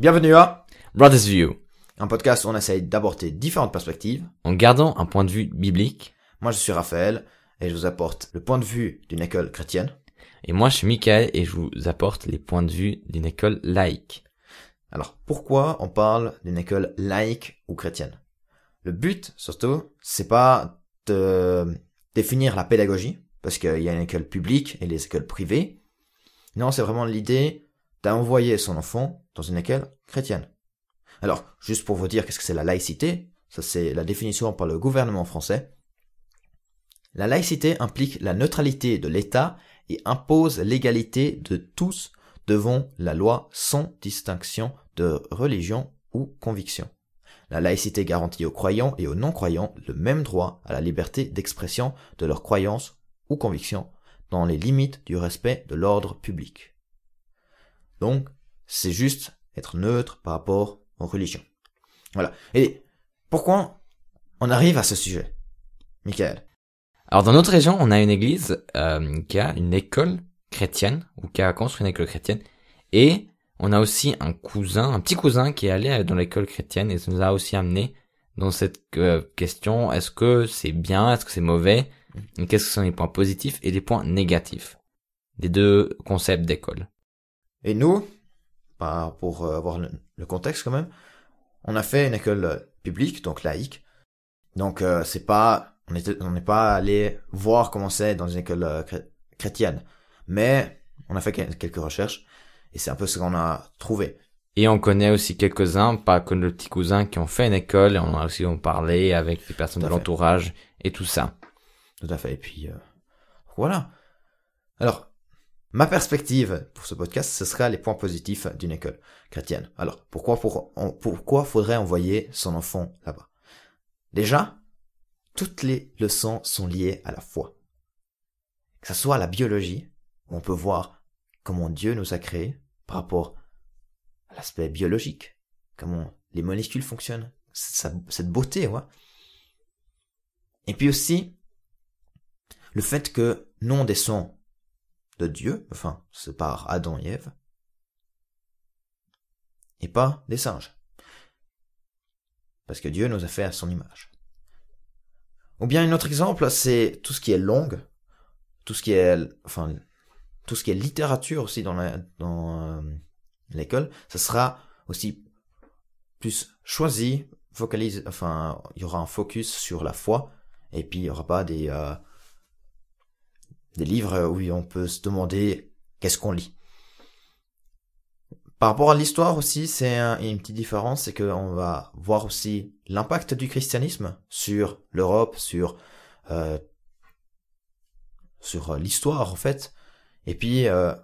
Bienvenue à Brothers View, un podcast où on essaye d'aborder différentes perspectives. en gardant un point de vue biblique. Moi, je suis Raphaël et je vous apporte le point de vue d'une école chrétienne. Et moi, je suis Michael et je vous apporte les points de vue d'une école laïque. Alors, pourquoi on parle d'une école laïque ou chrétienne? Le but, surtout, c'est pas de définir la pédagogie, parce qu'il y a une école publique et les écoles privées. Non, c'est vraiment l'idée d'envoyer son enfant dans une école chrétienne. Alors, juste pour vous dire qu'est-ce que c'est la laïcité, ça c'est la définition par le gouvernement français. La laïcité implique la neutralité de l'État et impose l'égalité de tous devant la loi sans distinction de religion ou conviction. La laïcité garantit aux croyants et aux non-croyants le même droit à la liberté d'expression de leurs croyances ou convictions dans les limites du respect de l'ordre public. Donc, c'est juste être neutre par rapport aux religions. Voilà. Et pourquoi on arrive à ce sujet Michael? Alors, dans notre région, on a une église euh, qui a une école chrétienne, ou qui a construit une école chrétienne, et on a aussi un cousin, un petit cousin qui est allé dans l'école chrétienne et ça nous a aussi amené dans cette euh, question, est-ce que c'est bien, est-ce que c'est mauvais, et qu'est-ce que sont les points positifs et les points négatifs? Des deux concepts d'école. Et nous, bah, pour euh, avoir le, contexte quand même, on a fait une école euh, publique, donc laïque. Donc euh, c'est pas, on était, on n'est pas allé voir comment c'est dans une école euh, chré- chrétienne, mais on a fait quel- quelques recherches et c'est un peu ce qu'on a trouvé. Et on connaît aussi quelques-uns, pas que le petit cousin, qui ont fait une école, et on a aussi parlé avec des personnes de l'entourage et tout ça. Tout à fait. Et puis euh, voilà. Alors, ma perspective pour ce podcast, ce sera les points positifs d'une école chrétienne. Alors, pourquoi pour, pourquoi faudrait envoyer son enfant là-bas? Déjà, toutes les leçons sont liées à la foi. Que ce soit la biologie, où on peut voir comment Dieu nous a créés par rapport à l'aspect biologique, comment les molécules fonctionnent, cette, cette beauté, ouais. Et puis aussi, le fait que nous on descend de Dieu, enfin, c'est par Adam et Ève, et pas des singes. Parce que Dieu nous a fait à son image. Ou bien un autre exemple, c'est tout ce qui est langue, tout ce qui est, enfin, tout ce qui est littérature aussi dans dans euh, l'école, ça sera aussi plus choisi, focalise, enfin, il y aura un focus sur la foi, et puis il y aura pas des, euh, des livres où on peut se demander qu'est-ce qu'on lit. Par rapport à l'histoire aussi, c'est un- une petite différence, c'est qu'on va voir aussi l'impact du christianisme sur l'Europe, sur euh, sur l'histoire en fait. Et puis euh,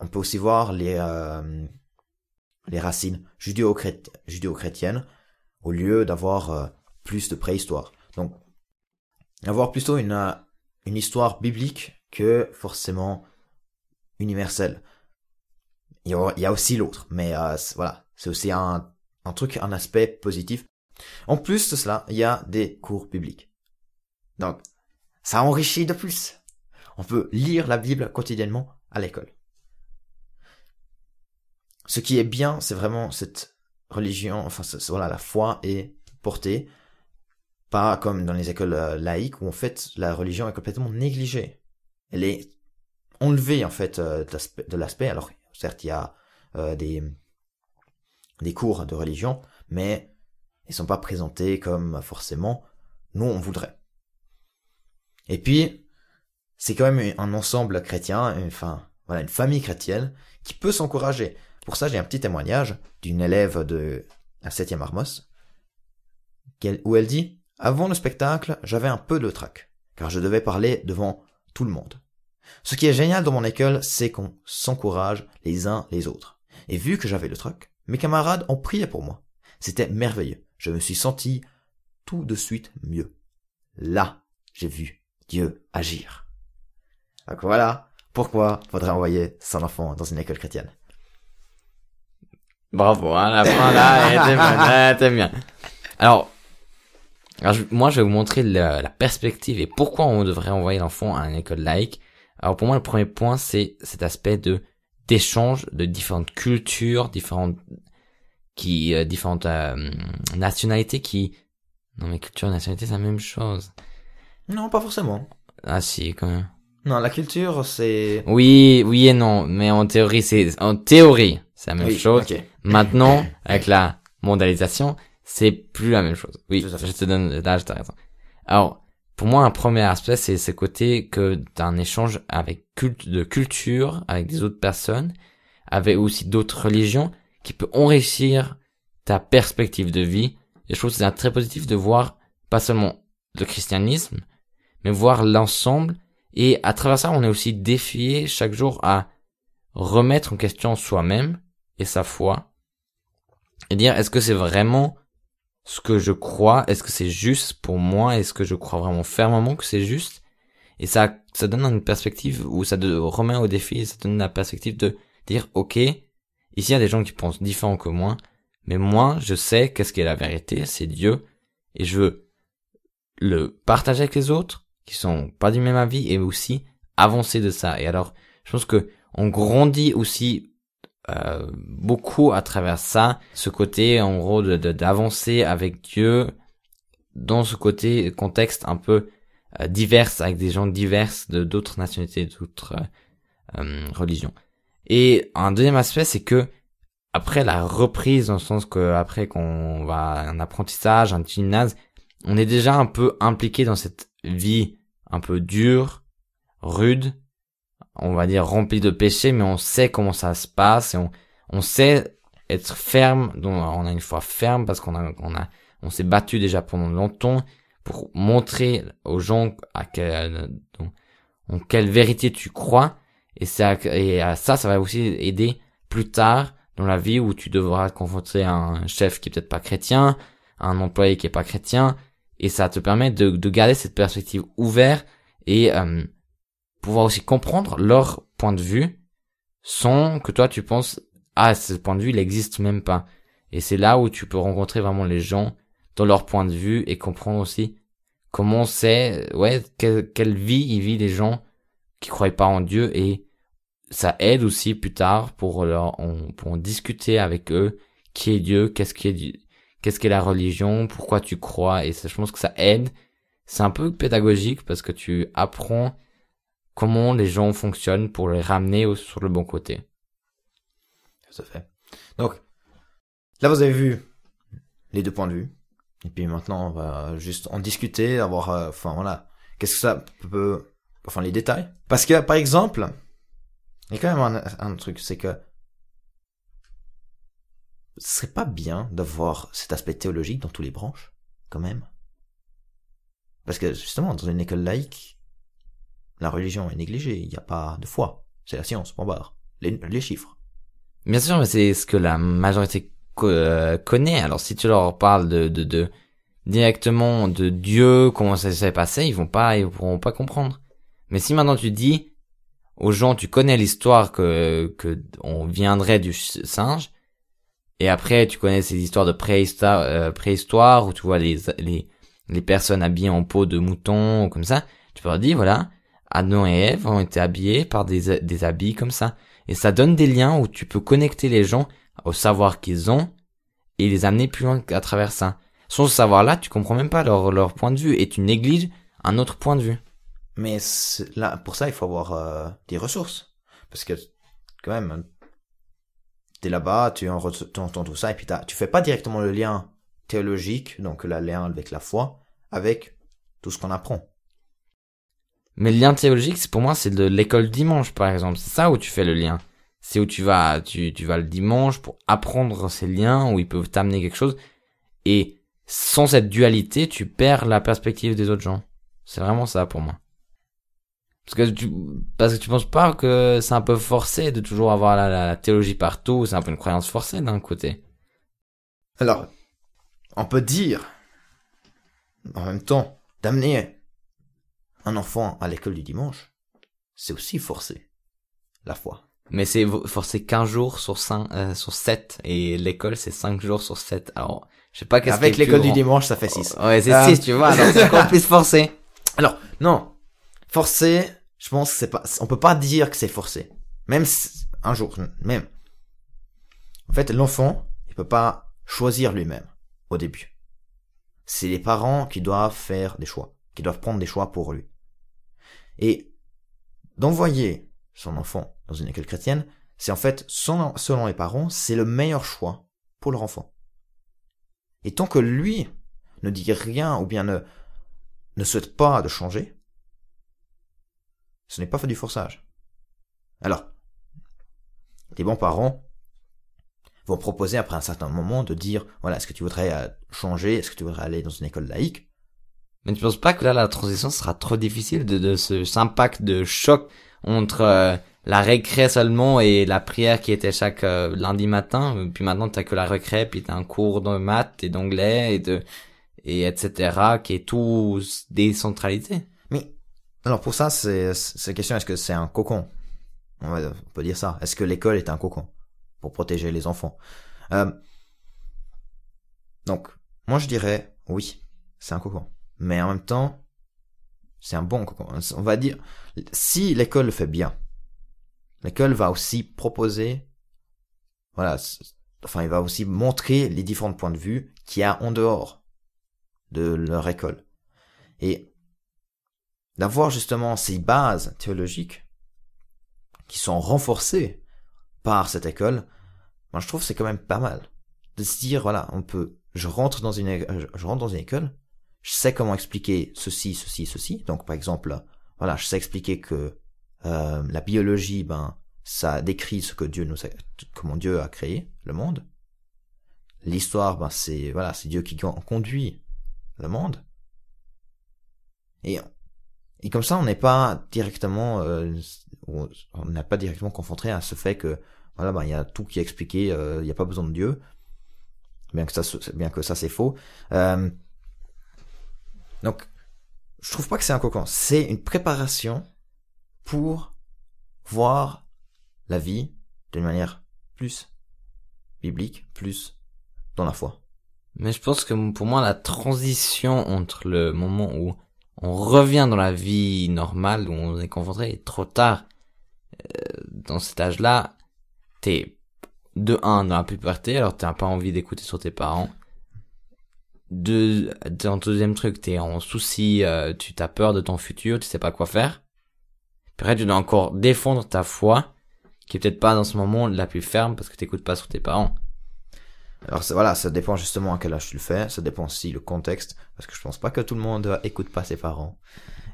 on peut aussi voir les euh, les racines judéo-chrét- judéo-chrétiennes au lieu d'avoir euh, plus de préhistoire. Donc avoir plutôt une euh, une histoire biblique que forcément universelle. Il y a, aussi l'autre, mais euh, voilà, c'est aussi un, un truc, un aspect positif. En plus de cela, il y a des cours bibliques. Donc, ça enrichit de plus. On peut lire la Bible quotidiennement à l'école. Ce qui est bien, c'est vraiment cette religion, enfin, voilà, la foi est portée, pas comme dans les écoles euh, laïques où en fait la religion est complètement négligée. Elle est enlevée en fait euh, de l'aspect-. Alors certes il y a euh, des des cours de religion, mais ils sont pas présentés comme forcément nous on voudrait. Et puis c'est quand même un ensemble chrétien, enfin voilà une famille chrétienne qui peut s'encourager. Pour ça j'ai un petit témoignage d'une élève de la 7e Armos où elle dit avant le spectacle, j'avais un peu de trac, car je devais parler devant tout le monde. Ce qui est génial dans mon école, c'est qu'on s'encourage les uns les autres. Et vu que j'avais le trac, mes camarades ont prié pour moi. C'était merveilleux. Je me suis senti tout de suite mieux. Là, j'ai vu Dieu agir. Donc voilà pourquoi faudrait envoyer son enfant dans une école chrétienne. Bravo, hein, la fin là, elle était bien. Alors, alors, je- moi, je vais vous montrer la, la perspective et pourquoi on devrait envoyer l'enfant à une école laïque. Alors, pour moi, le premier point, c'est cet aspect de d'échange de différentes cultures, différentes qui euh, différentes euh, nationalités qui non mais culture et nationalité c'est la même chose. Non, pas forcément. Ah si quand même. Non, la culture, c'est... Oui, oui et non, mais en théorie c'est en théorie c'est la même Oui, chose. ok. Maintenant avec la mondialisation c'est plus la même chose. Oui, je te donne là je t'ai raison. Alors pour moi un premier aspect c'est ce côté que t'as un échange avec culte de culture avec des autres personnes, avec aussi d'autres religions qui peut enrichir ta perspective de vie. Et je trouve que c'est un très positif de voir pas seulement le christianisme, mais voir l'ensemble. Et à travers ça, on est aussi défié chaque jour à remettre en question soi-même et sa foi. Et dire, est-ce que c'est vraiment ce que je crois? Est-ce que c'est juste pour moi? Est-ce que je crois vraiment fermement que c'est juste? Et ça, ça donne une perspective où ça te remet au défi, ça donne la perspective de dire, ok, ici il y a des gens qui pensent différent que moi, mais moi, je sais qu'est-ce qui est la vérité, c'est Dieu, et je veux le partager avec les autres, qui sont pas du même avis, et aussi avancer de ça. Et alors, je pense que on grandit aussi euh, beaucoup à travers ça, ce côté en gros de d'avancer avec Dieu dans ce côté contexte un peu euh, divers avec des gens divers de d'autres nationalités, d'autres euh, euh, religions. Et un deuxième aspect, c'est que après la reprise, dans le sens que après qu'on va à un apprentissage, un gymnase, on est déjà un peu impliqué dans cette vie un peu dure, rude, on va dire remplie de péchés, mais on sait comment ça se passe et on, on sait être ferme, donc on a une foi ferme parce qu'on a, on a, on s'est battu déjà pendant longtemps pour montrer aux gens à quelle, en quelle vérité tu crois et ça, et ça, ça va aussi aider plus tard dans la vie où tu devras te confronter à un chef qui est peut-être pas chrétien, à un employé qui est pas chrétien, et ça te permet de, de garder cette perspective ouverte et euh, pouvoir aussi comprendre leur point de vue sans que toi tu penses ah ce point de vue il existe même pas. Et c'est là où tu peux rencontrer vraiment les gens dans leur point de vue et comprendre aussi comment c'est ouais quelle, quelle vie ils vivent les gens qui croient pas en Dieu. Et ça aide aussi plus tard pour leur pour en discuter avec eux. Qui est Dieu? Qu'est-ce qui est qu'est-ce qu'est la religion? Pourquoi tu crois? Et ça, je pense que ça aide. C'est un peu pédagogique parce que tu apprends comment les gens fonctionnent pour les ramener sur le bon côté Tout à fait. Donc, là, vous avez vu les deux points de vue. Et puis maintenant, on va juste en discuter, avoir, euh, enfin voilà, qu'est-ce que ça peut, enfin les détails? Parce que, par exemple, il y a quand même un, un truc, c'est que ce serait pas bien d'avoir cet aspect théologique dans tous les branches, quand même. Parce que justement, dans une école laïque, la religion est négligée, il n'y a pas de foi. C'est la science, point barre. Les, chiffres. Bien sûr, mais c'est ce que la majorité euh, connaît. Alors si tu leur parles de, de, de directement de Dieu, comment ça s'est passé, ils vont pas, ils pourront pas comprendre. Mais si maintenant tu dis aux gens, tu connais l'histoire que que on viendrait du singe, et après tu connais ces histoires de préhistoire, euh, préhistoire où tu vois les les les personnes habillées en peau de mouton ou comme ça, tu peux leur dire voilà, Adam et Ève ont été habillés par des des habits comme ça. Et ça donne des liens où tu peux connecter les gens au savoir qu'ils ont et les amener plus loin à travers ça. Sans ce savoir-là, tu comprends même pas leur, leur point de vue et tu négliges un autre point de vue. Mais là, pour ça, il faut avoir euh, des ressources. Parce que, quand même, t'es là-bas, tu en- tu entends tout ça, et puis tu fais pas directement le lien théologique, donc le lien avec la foi, avec tout ce qu'on apprend. Mais le lien théologique, c'est pour moi, c'est de l'école dimanche, par exemple. C'est ça où tu fais le lien. C'est où tu vas, tu, tu vas le dimanche pour apprendre ces liens, où ils peuvent t'amener quelque chose. Et sans cette dualité, tu perds la perspective des autres gens. C'est vraiment ça pour moi. Parce que tu, parce que tu penses pas que c'est un peu forcé de toujours avoir la, la, la théologie partout, c'est un peu une croyance forcée d'un côté. Alors, on peut dire, en même temps, d'amener un enfant à l'école du dimanche, c'est aussi forcer la foi. Mais c'est forcé 15 jours sur 5, euh, sur 7, et l'école c'est 5 jours sur 7. Alors, je sais pas qu'est-ce Avec l'école du dimanche, ça fait 6. Ouais, c'est Euh, 6, tu vois, alors c'est encore plus forcé. Alors, non. Forcer, je pense que c'est pas, on peut pas dire que c'est forcé. Même si- un jour, même. En fait, l'enfant, il peut pas choisir lui-même au début. C'est les parents qui doivent faire des choix, qui doivent prendre des choix pour lui. Et d'envoyer son enfant dans une école chrétienne, c'est en fait, selon les parents, c'est le meilleur choix pour leur enfant. Et tant que lui ne dit rien ou bien ne, ne souhaite pas de changer, ce n'est pas fait du forçage. Alors, les bons parents vont proposer après un certain moment de dire, voilà, est-ce que tu voudrais euh, changer, est-ce que tu voudrais aller dans une école laïque? Mais tu penses pas que là, la transition sera trop difficile de, de ce impact de choc entre euh, la récré seulement et la prière qui était chaque euh, lundi matin, puis maintenant t'as que la récré, puis t'as un cours de maths et d'anglais et de et etc. qui est tout décentralisé. Mais alors pour ça, c'est c'est question est-ce que c'est un cocon? On, peut dire ça. Est-ce que l'école est un cocon pour protéger les enfants? Euh, Donc, moi je dirais oui, c'est un cocon. Mais en même temps, c'est un bon cocon. On va dire, si l'école le fait bien, l'école va aussi proposer, voilà, enfin, il va aussi montrer les différents points de vue qu'il y a en dehors de leur école. Et d'avoir justement ces bases théologiques qui sont renforcés par cette école, moi je trouve c'est quand même pas mal de se dire voilà on peut je rentre dans une je rentre dans une école je sais comment expliquer ceci ceci ceci. Donc par exemple voilà je sais expliquer que euh, la biologie ben ça décrit ce que Dieu nous a, comment Dieu a créé le monde. L'histoire ben c'est voilà c'est Dieu qui conduit le monde. Et et comme ça on n'est pas directement euh, on n'a pas directement confronté à ce fait que voilà, ben, il y a tout qui est expliqué, euh, il n'y a pas besoin de Dieu, bien que ça, bien que ça c'est faux. Euh, donc, je trouve pas que c'est un cocon, c'est une préparation pour voir la vie d'une manière plus biblique, plus dans la foi. Mais je pense que pour moi, la transition entre le moment où on revient dans la vie normale, où on est confronté, est trop tard. Euh, dans cet âge-là, t'es de un dans la puberté, alors t'as pas envie d'écouter sur tes parents. De, dans deuxième truc, t'es en souci, euh, tu t'as peur de ton futur, tu sais pas quoi faire. Puis après, tu dois encore défendre ta foi, qui est peut-être pas dans ce moment la plus ferme parce que t'écoutes pas sur tes parents. Alors voilà, ça dépend justement à quel âge tu le fais, ça dépend aussi le contexte, parce que je pense pas que tout le monde écoute pas ses parents.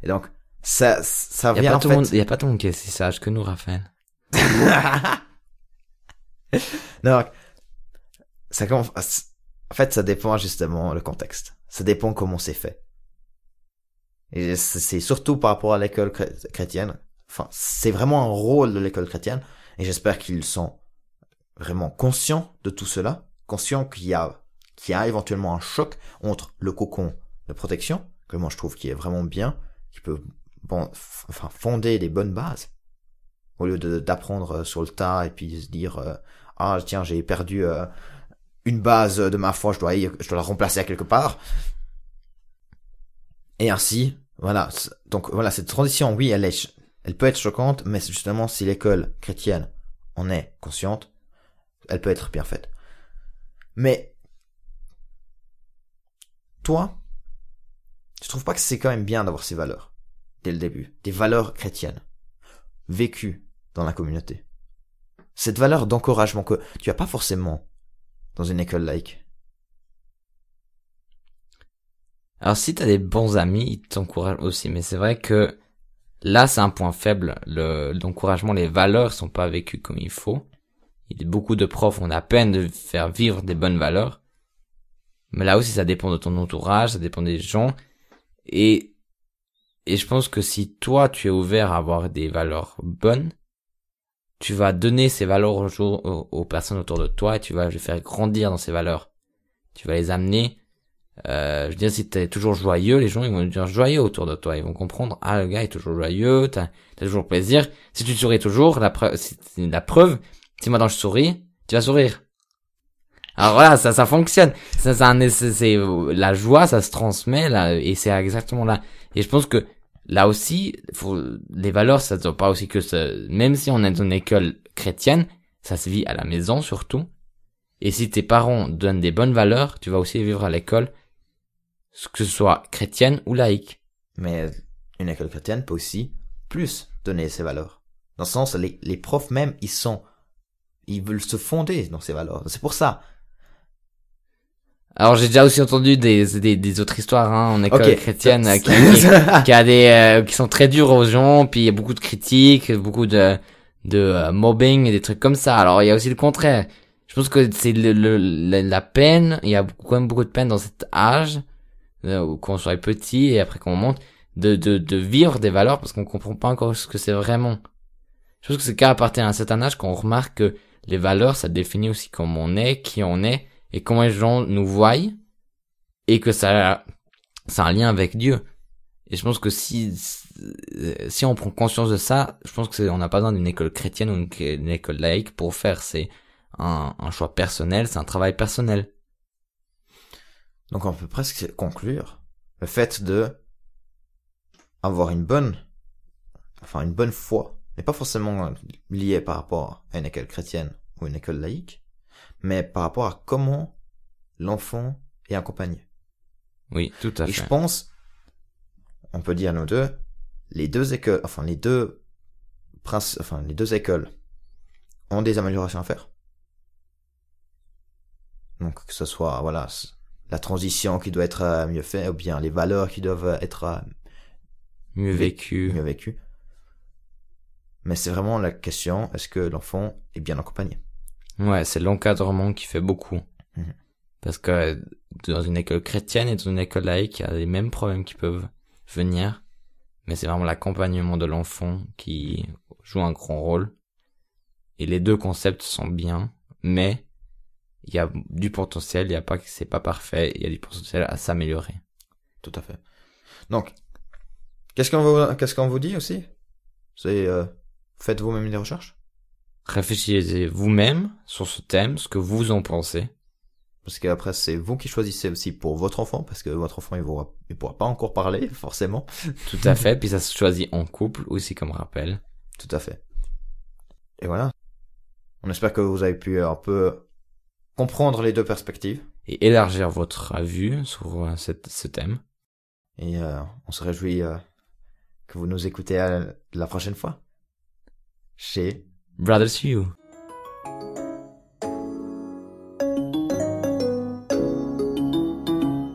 Et donc, ça, ça vient y a pas en tout fait... monde, y a pas tout le monde qui est si sage que nous, Raphaël. non, ça commence, en fait, ça dépend justement le contexte. Ça dépend comment c'est fait. Et c'est surtout par rapport à l'école chrétienne. Enfin, c'est vraiment un rôle de l'école chrétienne. Et j'espère qu'ils sont vraiment conscients de tout cela. Conscients qu'il y a, qu'il y a éventuellement un choc entre le cocon de protection, que moi je trouve qui est vraiment bien, qui peut bon, enfin, fonder des bonnes bases au lieu d'apprendre euh, sur le tas et puis se dire euh, ah tiens j'ai perdu euh, une base de ma foi je dois je dois la remplacer à quelque part et ainsi voilà donc voilà cette transition oui elle est elle peut être choquante mais justement si l'école chrétienne en est consciente elle peut être bien faite mais toi tu trouves pas que c'est quand même bien d'avoir ces valeurs dès le début des valeurs chrétiennes vécues dans la communauté? Cette valeur d'encouragement que tu as pas forcément dans une école laïque. Alors si tu as des bons amis, ils t'encouragent aussi, mais c'est vrai que là c'est un point faible, le l'encouragement, les valeurs sont pas vécues comme il faut. Il y a beaucoup de profs ont à peine de faire vivre des bonnes valeurs. Mais là aussi ça dépend de ton entourage, ça dépend des gens. Et, et je pense que si toi tu es ouvert à avoir des valeurs bonnes, tu vas donner ces valeurs aux, aux, personnes autour de toi et tu vas les faire grandir dans ces valeurs. Tu vas les amener. Euh, je veux dire, si t'es toujours joyeux, les gens ils vont dire joyeux autour de toi. Ils vont comprendre, ah le gars est toujours joyeux, t'as as toujours plaisir. Si tu souris toujours, la preuve, la preuve, si maintenant je souris, tu vas sourire. Alors voilà, ça, ça fonctionne. Ça, ça c'est la joie, ça se transmet là, et c'est exactement là. Et je pense que là aussi, faut, les valeurs, ça ne doit pas aussi que ça, même si on est dans une école chrétienne, ça se vit à la maison surtout. Et si tes parents donnent des bonnes valeurs, tu vas aussi vivre à l'école, que ce soit chrétienne ou laïque. Mais une école chrétienne peut aussi plus donner ses valeurs. Dans le sens, les, les profs même, ils sont, ils veulent se fonder dans ces valeurs. C'est pour ça. Alors j'ai déjà aussi entendu des, des, des autres histoires hein, en école chrétienne euh, qui, qui, qui a des euh, qui sont très dures aux gens, puis il y a beaucoup de critiques, beaucoup de de euh, mobbing et des trucs comme ça. Alors il y a aussi le contraire. Je pense que c'est le, le- la, la peine, il y a quand même beaucoup de peine dans cet âge euh, où quand on soit petit et après qu'on monte de, de de vivre des valeurs parce qu'on comprend pas encore ce que c'est vraiment. Je pense que c'est qu'à partir d'un certain âge qu'on remarque que les valeurs ça définit aussi comment on est, qui on est et comment les gens nous voient et que ça ça a un lien avec Dieu. Et je pense que si si on prend conscience de ça, je pense que on n'a pas besoin d'une école chrétienne ou une, une école laïque pour faire. C'est un, un choix personnel, c'est un travail personnel. Donc on peut presque conclure le fait de avoir une bonne, enfin une bonne foi, n'est pas forcément lié par rapport à une école chrétienne ou une école laïque, mais par rapport à comment l'enfant est accompagné. Oui, tout à Et fait. je pense, on peut dire nous deux, les deux écoles, enfin les deux prince, enfin les deux écoles ont des améliorations à faire. Donc que ce soit voilà la transition qui doit être euh, mieux faite ou bien les valeurs qui doivent être euh, mieux vécues. Mais c'est vraiment la question est-ce que l'enfant est bien accompagné? Ouais, c'est l'encadrement qui fait beaucoup. Mhm. Parce que euh, dans une école chrétienne et dans une école laïque, il y a les mêmes problèmes qui peuvent venir. Mais c'est vraiment l'accompagnement de l'enfant qui joue un grand rôle. Et les deux concepts sont bien, mais il y a du potentiel, il y a pas que c'est pas parfait, il y a du potentiel à s'améliorer. Tout à fait. Donc qu'est-ce qu'on vous qu'est-ce qu'on vous dit aussi? C'est euh, faites vous-même des recherches? Réfléchissez vous-même sur ce thème, ce que vous en pensez. Parce qu'après, c'est vous qui choisissez aussi pour votre enfant, parce que votre enfant, il pourra, il pourra pas encore parler, forcément. Tout à fait. Puis ça se choisit en couple aussi comme rappel. Tout à fait. Et voilà. On espère que vous avez pu un peu comprendre les deux perspectives. Et élargir votre vue sur euh, cette- ce thème. Et euh, on se réjouit euh, que vous nous écoutez à la prochaine fois. Chez Brothers Hugh.